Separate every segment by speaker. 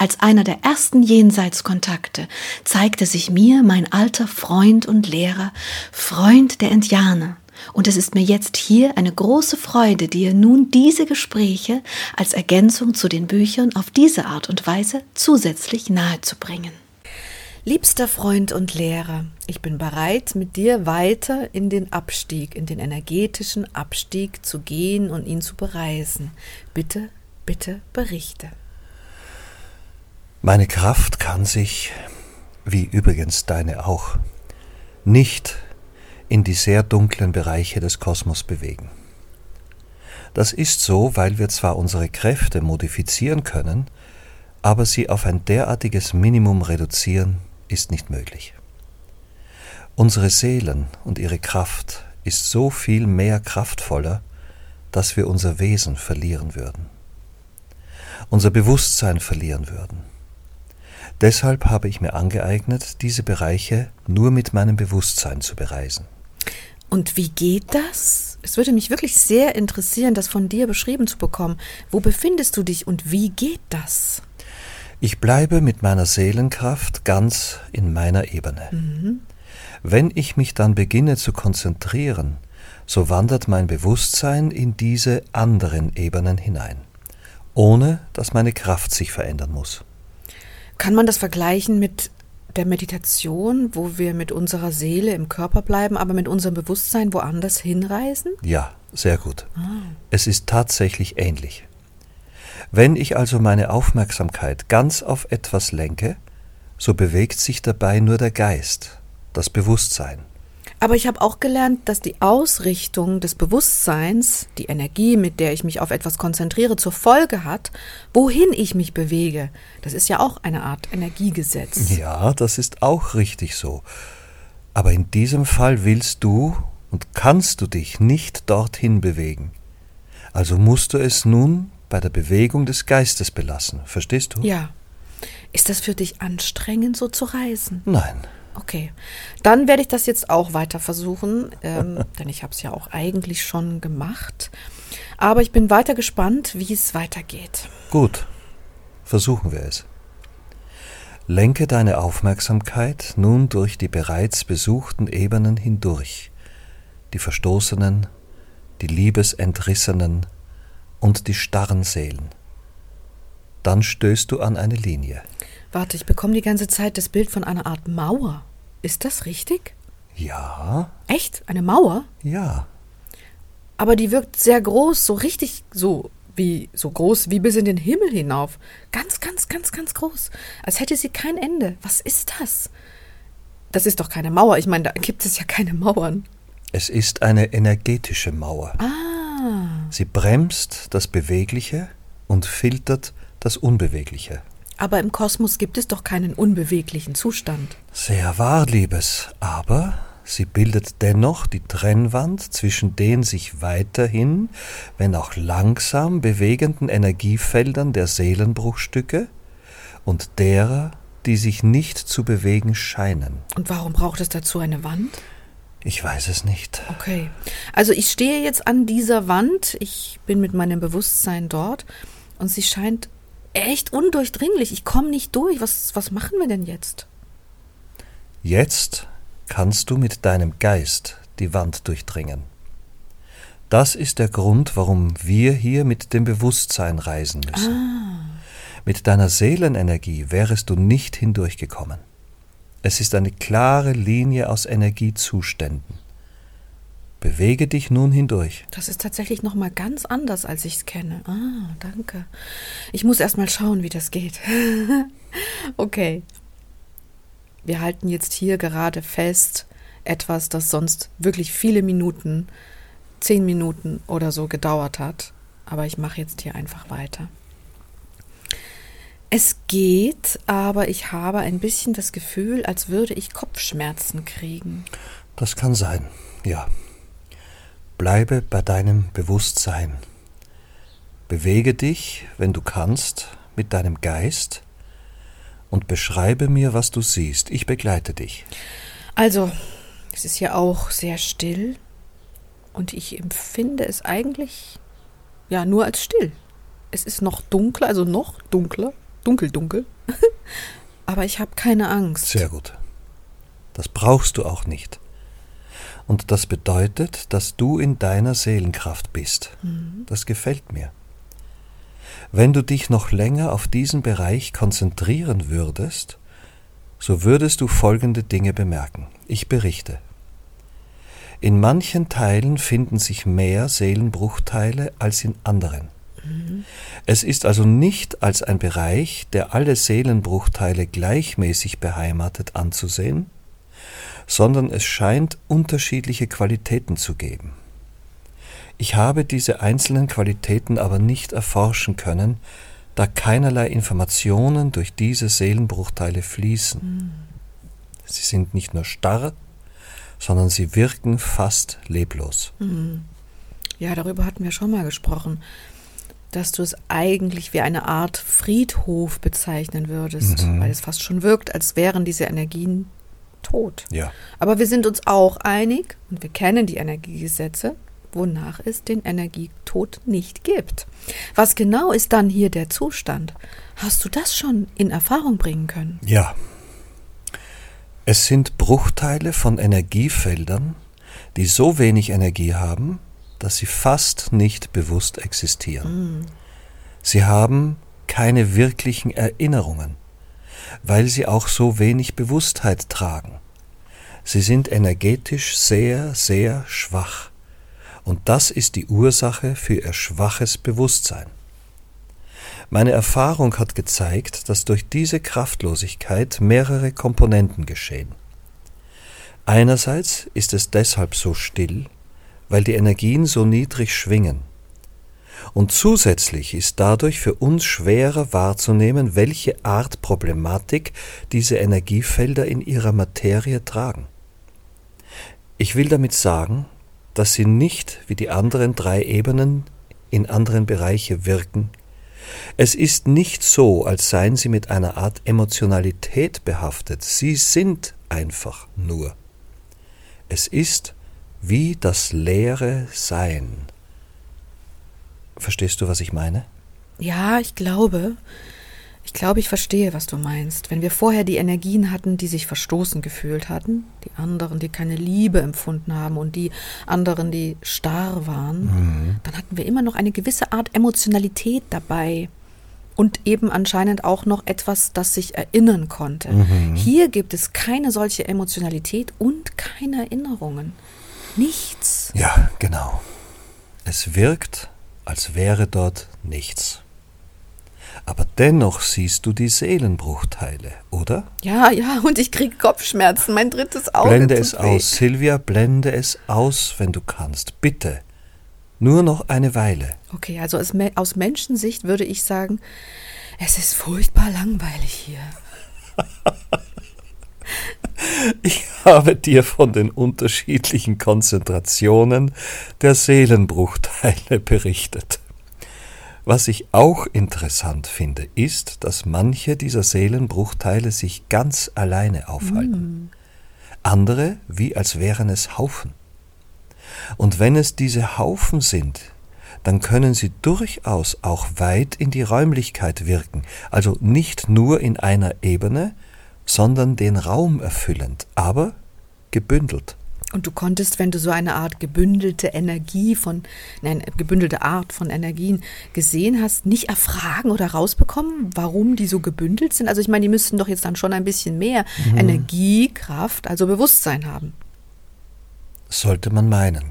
Speaker 1: Als einer der ersten Jenseitskontakte zeigte sich mir mein alter Freund und Lehrer, Freund der Indianer, und es ist mir jetzt hier eine große Freude, dir nun diese Gespräche als Ergänzung zu den Büchern auf diese Art und Weise zusätzlich nahezubringen. Liebster Freund und Lehrer, ich bin bereit, mit dir weiter in den Abstieg, in den energetischen Abstieg zu gehen und ihn zu bereisen. Bitte, bitte berichte.
Speaker 2: Meine Kraft kann sich, wie übrigens deine auch, nicht in die sehr dunklen Bereiche des Kosmos bewegen. Das ist so, weil wir zwar unsere Kräfte modifizieren können, aber sie auf ein derartiges Minimum reduzieren ist nicht möglich. Unsere Seelen und ihre Kraft ist so viel mehr kraftvoller, dass wir unser Wesen verlieren würden, unser Bewusstsein verlieren würden. Deshalb habe ich mir angeeignet, diese Bereiche nur mit meinem Bewusstsein zu bereisen.
Speaker 1: Und wie geht das? Es würde mich wirklich sehr interessieren, das von dir beschrieben zu bekommen. Wo befindest du dich und wie geht das?
Speaker 2: Ich bleibe mit meiner Seelenkraft ganz in meiner Ebene. Mhm. Wenn ich mich dann beginne zu konzentrieren, so wandert mein Bewusstsein in diese anderen Ebenen hinein, ohne dass meine Kraft sich verändern muss.
Speaker 1: Kann man das vergleichen mit der Meditation, wo wir mit unserer Seele im Körper bleiben, aber mit unserem Bewusstsein woanders hinreisen?
Speaker 2: Ja, sehr gut. Ah. Es ist tatsächlich ähnlich. Wenn ich also meine Aufmerksamkeit ganz auf etwas lenke, so bewegt sich dabei nur der Geist, das Bewusstsein.
Speaker 1: Aber ich habe auch gelernt, dass die Ausrichtung des Bewusstseins, die Energie, mit der ich mich auf etwas konzentriere, zur Folge hat, wohin ich mich bewege. Das ist ja auch eine Art Energiegesetz.
Speaker 2: Ja, das ist auch richtig so. Aber in diesem Fall willst du und kannst du dich nicht dorthin bewegen. Also musst du es nun bei der Bewegung des Geistes belassen. Verstehst du?
Speaker 1: Ja. Ist das für dich anstrengend, so zu reisen?
Speaker 2: Nein.
Speaker 1: Okay, dann werde ich das jetzt auch weiter versuchen, ähm, denn ich habe es ja auch eigentlich schon gemacht. Aber ich bin weiter gespannt, wie es weitergeht.
Speaker 2: Gut, versuchen wir es. Lenke deine Aufmerksamkeit nun durch die bereits besuchten Ebenen hindurch, die Verstoßenen, die Liebesentrissenen und die starren Seelen. Dann stößt du an eine Linie.
Speaker 1: Warte, ich bekomme die ganze Zeit das Bild von einer Art Mauer. Ist das richtig?
Speaker 2: Ja.
Speaker 1: Echt? Eine Mauer?
Speaker 2: Ja.
Speaker 1: Aber die wirkt sehr groß, so richtig so wie so groß wie bis in den Himmel hinauf. Ganz, ganz, ganz, ganz groß. Als hätte sie kein Ende. Was ist das? Das ist doch keine Mauer. Ich meine, da gibt es ja keine Mauern.
Speaker 2: Es ist eine energetische Mauer.
Speaker 1: Ah.
Speaker 2: Sie bremst das Bewegliche und filtert das Unbewegliche.
Speaker 1: Aber im Kosmos gibt es doch keinen unbeweglichen Zustand.
Speaker 2: Sehr wahr, Liebes, aber sie bildet dennoch die Trennwand zwischen den sich weiterhin, wenn auch langsam bewegenden Energiefeldern der Seelenbruchstücke und derer, die sich nicht zu bewegen scheinen.
Speaker 1: Und warum braucht es dazu eine Wand?
Speaker 2: Ich weiß es nicht.
Speaker 1: Okay. Also ich stehe jetzt an dieser Wand, ich bin mit meinem Bewusstsein dort und sie scheint echt undurchdringlich. Ich komme nicht durch. Was, was machen wir denn jetzt?
Speaker 2: Jetzt kannst du mit deinem Geist die Wand durchdringen. Das ist der Grund, warum wir hier mit dem Bewusstsein reisen müssen.
Speaker 1: Ah.
Speaker 2: Mit deiner Seelenenergie wärest du nicht hindurchgekommen. Es ist eine klare Linie aus Energiezuständen. Bewege dich nun hindurch.
Speaker 1: Das ist tatsächlich noch mal ganz anders, als ich es kenne. Ah, danke. Ich muss erst mal schauen, wie das geht. okay. Wir halten jetzt hier gerade fest etwas, das sonst wirklich viele Minuten, zehn Minuten oder so gedauert hat. Aber ich mache jetzt hier einfach weiter. Es geht, aber ich habe ein bisschen das Gefühl, als würde ich Kopfschmerzen kriegen.
Speaker 2: Das kann sein, ja. Bleibe bei deinem Bewusstsein. Bewege dich, wenn du kannst, mit deinem Geist und beschreibe mir, was du siehst. Ich begleite dich.
Speaker 1: Also, es ist ja auch sehr still und ich empfinde es eigentlich ja nur als still. Es ist noch dunkler, also noch dunkler, dunkel, dunkel. Aber ich habe keine Angst.
Speaker 2: Sehr gut. Das brauchst du auch nicht. Und das bedeutet, dass du in deiner Seelenkraft bist. Mhm. Das gefällt mir. Wenn du dich noch länger auf diesen Bereich konzentrieren würdest, so würdest du folgende Dinge bemerken. Ich berichte. In manchen Teilen finden sich mehr Seelenbruchteile als in anderen. Mhm. Es ist also nicht als ein Bereich, der alle Seelenbruchteile gleichmäßig beheimatet anzusehen, sondern es scheint unterschiedliche Qualitäten zu geben. Ich habe diese einzelnen Qualitäten aber nicht erforschen können, da keinerlei Informationen durch diese Seelenbruchteile fließen. Mhm. Sie sind nicht nur starr, sondern sie wirken fast leblos.
Speaker 1: Mhm. Ja, darüber hatten wir schon mal gesprochen, dass du es eigentlich wie eine Art Friedhof bezeichnen würdest, mhm. weil es fast schon wirkt, als wären diese Energien tot.
Speaker 2: Ja.
Speaker 1: Aber wir sind uns auch einig und wir kennen die Energiegesetze, wonach es den Energietod nicht gibt. Was genau ist dann hier der Zustand? Hast du das schon in Erfahrung bringen können?
Speaker 2: Ja. Es sind Bruchteile von Energiefeldern, die so wenig Energie haben, dass sie fast nicht bewusst existieren. Mm. Sie haben keine wirklichen Erinnerungen, weil sie auch so wenig Bewusstheit tragen. Sie sind energetisch sehr, sehr schwach. Und das ist die Ursache für ihr schwaches Bewusstsein. Meine Erfahrung hat gezeigt, dass durch diese Kraftlosigkeit mehrere Komponenten geschehen. Einerseits ist es deshalb so still, weil die Energien so niedrig schwingen. Und zusätzlich ist dadurch für uns schwerer wahrzunehmen, welche Art Problematik diese Energiefelder in ihrer Materie tragen. Ich will damit sagen, dass sie nicht wie die anderen drei Ebenen in anderen Bereiche wirken. Es ist nicht so, als seien sie mit einer Art Emotionalität behaftet. Sie sind einfach nur. Es ist wie das leere Sein. Verstehst du, was ich meine?
Speaker 1: Ja, ich glaube. Ich glaube, ich verstehe, was du meinst. Wenn wir vorher die Energien hatten, die sich verstoßen gefühlt hatten, die anderen, die keine Liebe empfunden haben und die anderen, die starr waren, mhm. dann hatten wir immer noch eine gewisse Art Emotionalität dabei. Und eben anscheinend auch noch etwas, das sich erinnern konnte. Mhm. Hier gibt es keine solche Emotionalität und keine Erinnerungen. Nichts.
Speaker 2: Ja, genau. Es wirkt, als wäre dort nichts aber dennoch siehst du die Seelenbruchteile, oder?
Speaker 1: Ja, ja, und ich kriege Kopfschmerzen, mein drittes Auge.
Speaker 2: Blende es aus, Silvia, blende es aus, wenn du kannst, bitte. Nur noch eine Weile.
Speaker 1: Okay, also aus, aus Menschensicht würde ich sagen, es ist furchtbar langweilig hier.
Speaker 2: Ich habe dir von den unterschiedlichen Konzentrationen der Seelenbruchteile berichtet. Was ich auch interessant finde, ist, dass manche dieser Seelenbruchteile sich ganz alleine aufhalten. Mm. Andere wie als wären es Haufen. Und wenn es diese Haufen sind, dann können sie durchaus auch weit in die Räumlichkeit wirken, also nicht nur in einer Ebene, sondern den Raum erfüllend, aber gebündelt.
Speaker 1: Und du konntest, wenn du so eine Art gebündelte Energie von, nein, gebündelte Art von Energien gesehen hast, nicht erfragen oder rausbekommen, warum die so gebündelt sind? Also ich meine, die müssten doch jetzt dann schon ein bisschen mehr mhm. Energie, Kraft, also Bewusstsein haben.
Speaker 2: Sollte man meinen.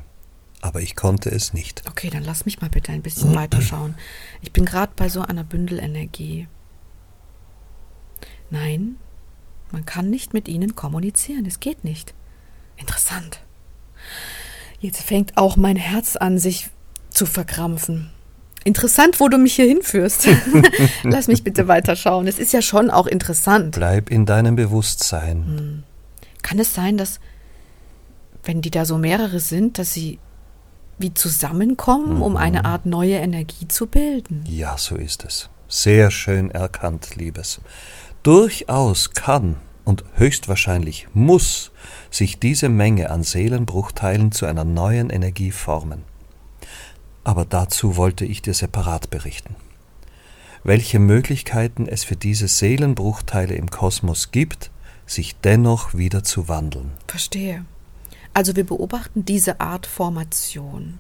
Speaker 2: Aber ich konnte es nicht.
Speaker 1: Okay, dann lass mich mal bitte ein bisschen weiterschauen. Ich bin gerade bei so einer Bündelenergie. Nein, man kann nicht mit ihnen kommunizieren. Es geht nicht. Interessant. Jetzt fängt auch mein Herz an, sich zu verkrampfen. Interessant, wo du mich hier hinführst. Lass mich bitte weiterschauen. Es ist ja schon auch interessant.
Speaker 2: Bleib in deinem Bewusstsein. Hm.
Speaker 1: Kann es sein, dass, wenn die da so mehrere sind, dass sie wie zusammenkommen, mhm. um eine Art neue Energie zu bilden.
Speaker 2: Ja, so ist es. Sehr schön erkannt, Liebes. Durchaus kann und höchstwahrscheinlich muss sich diese Menge an Seelenbruchteilen zu einer neuen Energie formen. Aber dazu wollte ich dir separat berichten. Welche Möglichkeiten es für diese Seelenbruchteile im Kosmos gibt, sich dennoch wieder zu wandeln.
Speaker 1: Verstehe. Also wir beobachten diese Art Formation.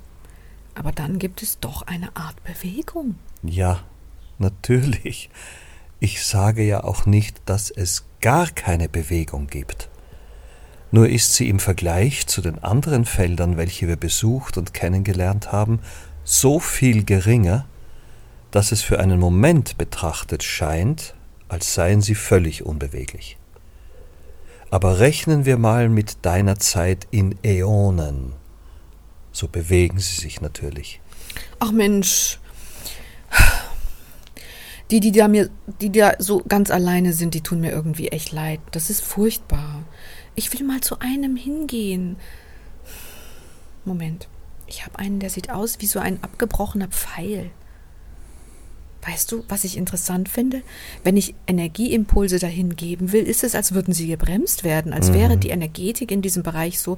Speaker 1: Aber dann gibt es doch eine Art Bewegung.
Speaker 2: Ja, natürlich. Ich sage ja auch nicht, dass es gar keine Bewegung gibt. Nur ist sie im Vergleich zu den anderen Feldern, welche wir besucht und kennengelernt haben, so viel geringer, dass es für einen Moment betrachtet scheint, als seien sie völlig unbeweglich. Aber rechnen wir mal mit deiner Zeit in Äonen, so bewegen sie sich natürlich.
Speaker 1: Ach Mensch, die, die da mir, die da so ganz alleine sind, die tun mir irgendwie echt leid. Das ist furchtbar. Ich will mal zu einem hingehen. Moment. Ich habe einen, der sieht aus wie so ein abgebrochener Pfeil. Weißt du, was ich interessant finde? Wenn ich Energieimpulse dahin geben will, ist es, als würden sie gebremst werden, als mhm. wäre die Energetik in diesem Bereich so,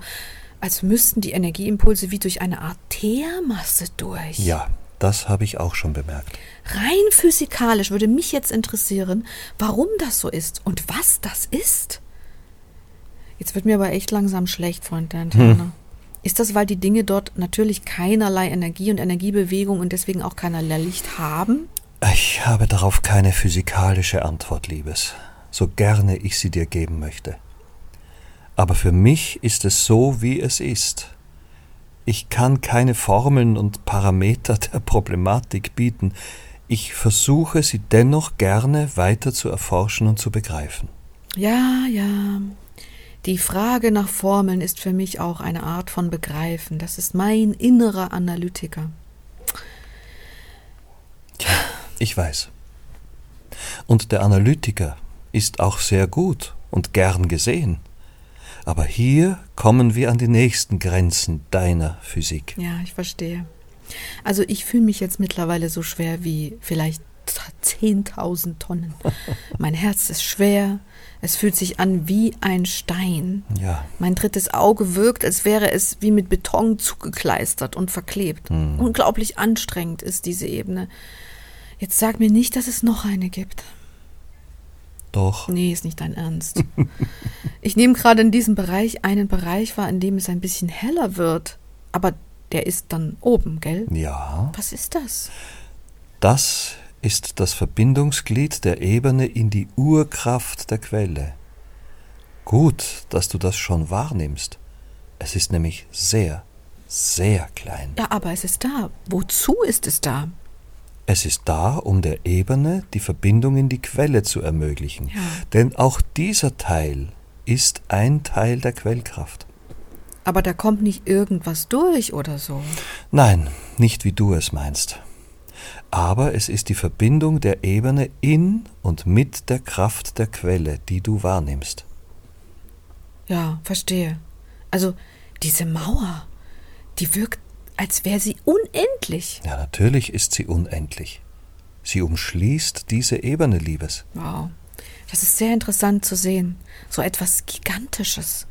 Speaker 1: als müssten die Energieimpulse wie durch eine Art Teermasse durch.
Speaker 2: Ja, das habe ich auch schon bemerkt.
Speaker 1: Rein physikalisch würde mich jetzt interessieren, warum das so ist und was das ist. Jetzt wird mir aber echt langsam schlecht, Freund der Antenne. Hm. Ist das, weil die Dinge dort natürlich keinerlei Energie und Energiebewegung und deswegen auch keinerlei Licht haben?
Speaker 2: Ich habe darauf keine physikalische Antwort, Liebes, so gerne ich sie dir geben möchte. Aber für mich ist es so, wie es ist. Ich kann keine Formeln und Parameter der Problematik bieten, ich versuche sie dennoch gerne weiter zu erforschen und zu begreifen.
Speaker 1: Ja, ja. Die Frage nach Formeln ist für mich auch eine Art von Begreifen. Das ist mein innerer Analytiker.
Speaker 2: Tja, ich weiß. Und der Analytiker ist auch sehr gut und gern gesehen. Aber hier kommen wir an die nächsten Grenzen deiner Physik.
Speaker 1: Ja, ich verstehe. Also ich fühle mich jetzt mittlerweile so schwer wie vielleicht 10.000 Tonnen. Mein Herz ist schwer, es fühlt sich an wie ein Stein.
Speaker 2: Ja.
Speaker 1: Mein drittes Auge wirkt, als wäre es wie mit Beton zugekleistert und verklebt. Hm. Unglaublich anstrengend ist diese Ebene. Jetzt sag mir nicht, dass es noch eine gibt.
Speaker 2: Doch.
Speaker 1: Nee, ist nicht dein Ernst. ich nehme gerade in diesem Bereich einen Bereich wahr, in dem es ein bisschen heller wird. Aber der ist dann oben, gell?
Speaker 2: Ja.
Speaker 1: Was ist das?
Speaker 2: Das ist das Verbindungsglied der Ebene in die Urkraft der Quelle. Gut, dass du das schon wahrnimmst. Es ist nämlich sehr, sehr klein.
Speaker 1: Ja, aber es ist da. Wozu ist es da?
Speaker 2: Es ist da, um der Ebene die Verbindung in die Quelle zu ermöglichen. Ja. Denn auch dieser Teil ist ein Teil der Quellkraft.
Speaker 1: Aber da kommt nicht irgendwas durch oder so.
Speaker 2: Nein, nicht wie du es meinst. Aber es ist die Verbindung der Ebene in und mit der Kraft der Quelle, die du wahrnimmst.
Speaker 1: Ja, verstehe. Also diese Mauer, die wirkt, als wäre sie unendlich.
Speaker 2: Ja, natürlich ist sie unendlich. Sie umschließt diese Ebene, Liebes.
Speaker 1: Wow. Das ist sehr interessant zu sehen. So etwas Gigantisches.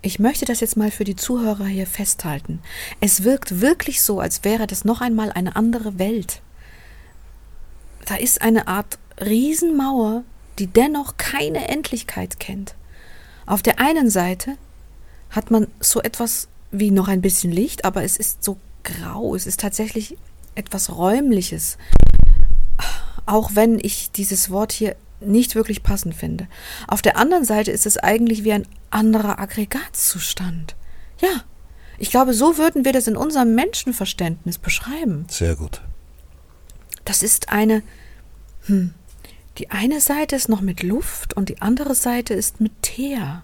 Speaker 1: Ich möchte das jetzt mal für die Zuhörer hier festhalten. Es wirkt wirklich so, als wäre das noch einmal eine andere Welt. Da ist eine Art Riesenmauer, die dennoch keine Endlichkeit kennt. Auf der einen Seite hat man so etwas wie noch ein bisschen Licht, aber es ist so grau, es ist tatsächlich etwas Räumliches. Auch wenn ich dieses Wort hier nicht wirklich passend finde. Auf der anderen Seite ist es eigentlich wie ein anderer Aggregatzustand. Ja, ich glaube, so würden wir das in unserem Menschenverständnis beschreiben.
Speaker 2: Sehr gut.
Speaker 1: Das ist eine, hm, die eine Seite ist noch mit Luft und die andere Seite ist mit Teer.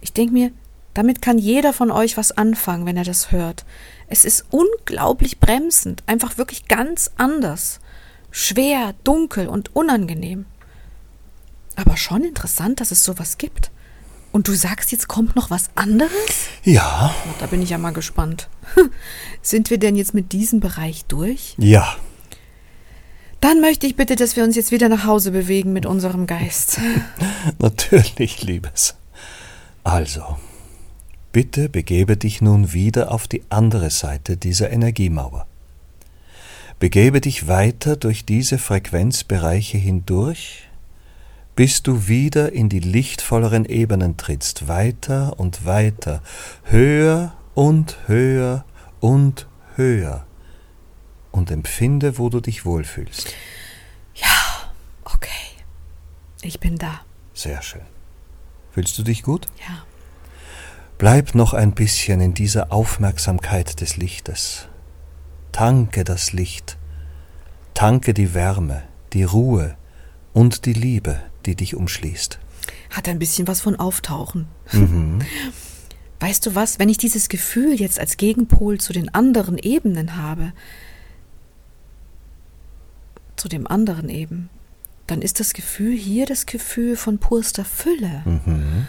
Speaker 1: Ich denke mir, damit kann jeder von euch was anfangen, wenn er das hört. Es ist unglaublich bremsend, einfach wirklich ganz anders schwer, dunkel und unangenehm. Aber schon interessant, dass es sowas gibt. Und du sagst, jetzt kommt noch was anderes?
Speaker 2: Ja,
Speaker 1: Da bin ich ja mal gespannt. Sind wir denn jetzt mit diesem Bereich durch?
Speaker 2: ja.
Speaker 1: Dann möchte ich bitte, dass wir uns jetzt wieder nach Hause bewegen mit unserem Geist.
Speaker 2: Natürlich, Liebes. Also, bitte begebe dich nun wieder auf die andere Seite dieser Energiemauer. Begebe dich weiter durch diese Frequenzbereiche hindurch, bis du wieder in die lichtvolleren Ebenen trittst, weiter und weiter, höher und höher und höher, und empfinde, wo du dich wohlfühlst.
Speaker 1: Okay. Ich bin da.
Speaker 2: Sehr schön. Fühlst du dich gut?
Speaker 1: Ja.
Speaker 2: Bleib noch ein bisschen in dieser Aufmerksamkeit des Lichtes. Tanke das Licht, tanke die Wärme, die Ruhe und die Liebe, die dich umschließt.
Speaker 1: Hat ein bisschen was von Auftauchen.
Speaker 2: Mhm.
Speaker 1: Weißt du was, wenn ich dieses Gefühl jetzt als Gegenpol zu den anderen Ebenen habe, zu dem anderen eben, dann ist das Gefühl hier das Gefühl von purster Fülle.
Speaker 2: Mhm.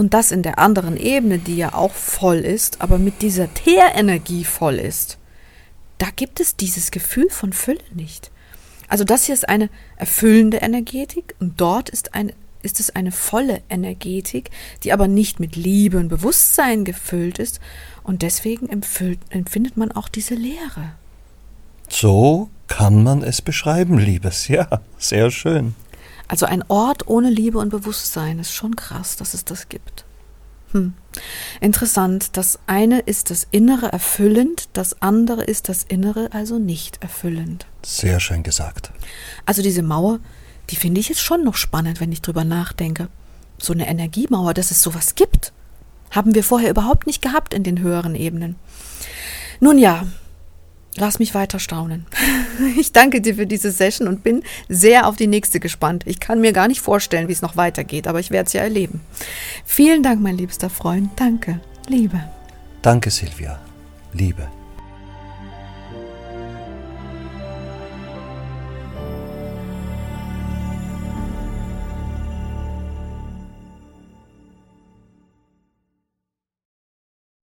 Speaker 1: Und das in der anderen Ebene, die ja auch voll ist, aber mit dieser Teerenergie voll ist, da gibt es dieses Gefühl von Fülle nicht. Also das hier ist eine erfüllende Energetik und dort ist, ein, ist es eine volle Energetik, die aber nicht mit Liebe und Bewusstsein gefüllt ist und deswegen empfüllt, empfindet man auch diese Leere.
Speaker 2: So kann man es beschreiben, Liebes. Ja, sehr schön.
Speaker 1: Also ein Ort ohne Liebe und Bewusstsein ist schon krass, dass es das gibt. Hm. Interessant, das eine ist das Innere erfüllend, das andere ist das Innere also nicht erfüllend.
Speaker 2: Sehr schön gesagt.
Speaker 1: Also diese Mauer, die finde ich jetzt schon noch spannend, wenn ich drüber nachdenke. So eine Energiemauer, dass es sowas gibt, haben wir vorher überhaupt nicht gehabt in den höheren Ebenen. Nun ja, lass mich weiter staunen. Ich danke dir für diese Session und bin sehr auf die nächste gespannt. Ich kann mir gar nicht vorstellen, wie es noch weitergeht, aber ich werde es ja erleben. Vielen Dank, mein liebster Freund. Danke. Liebe.
Speaker 2: Danke, Silvia. Liebe.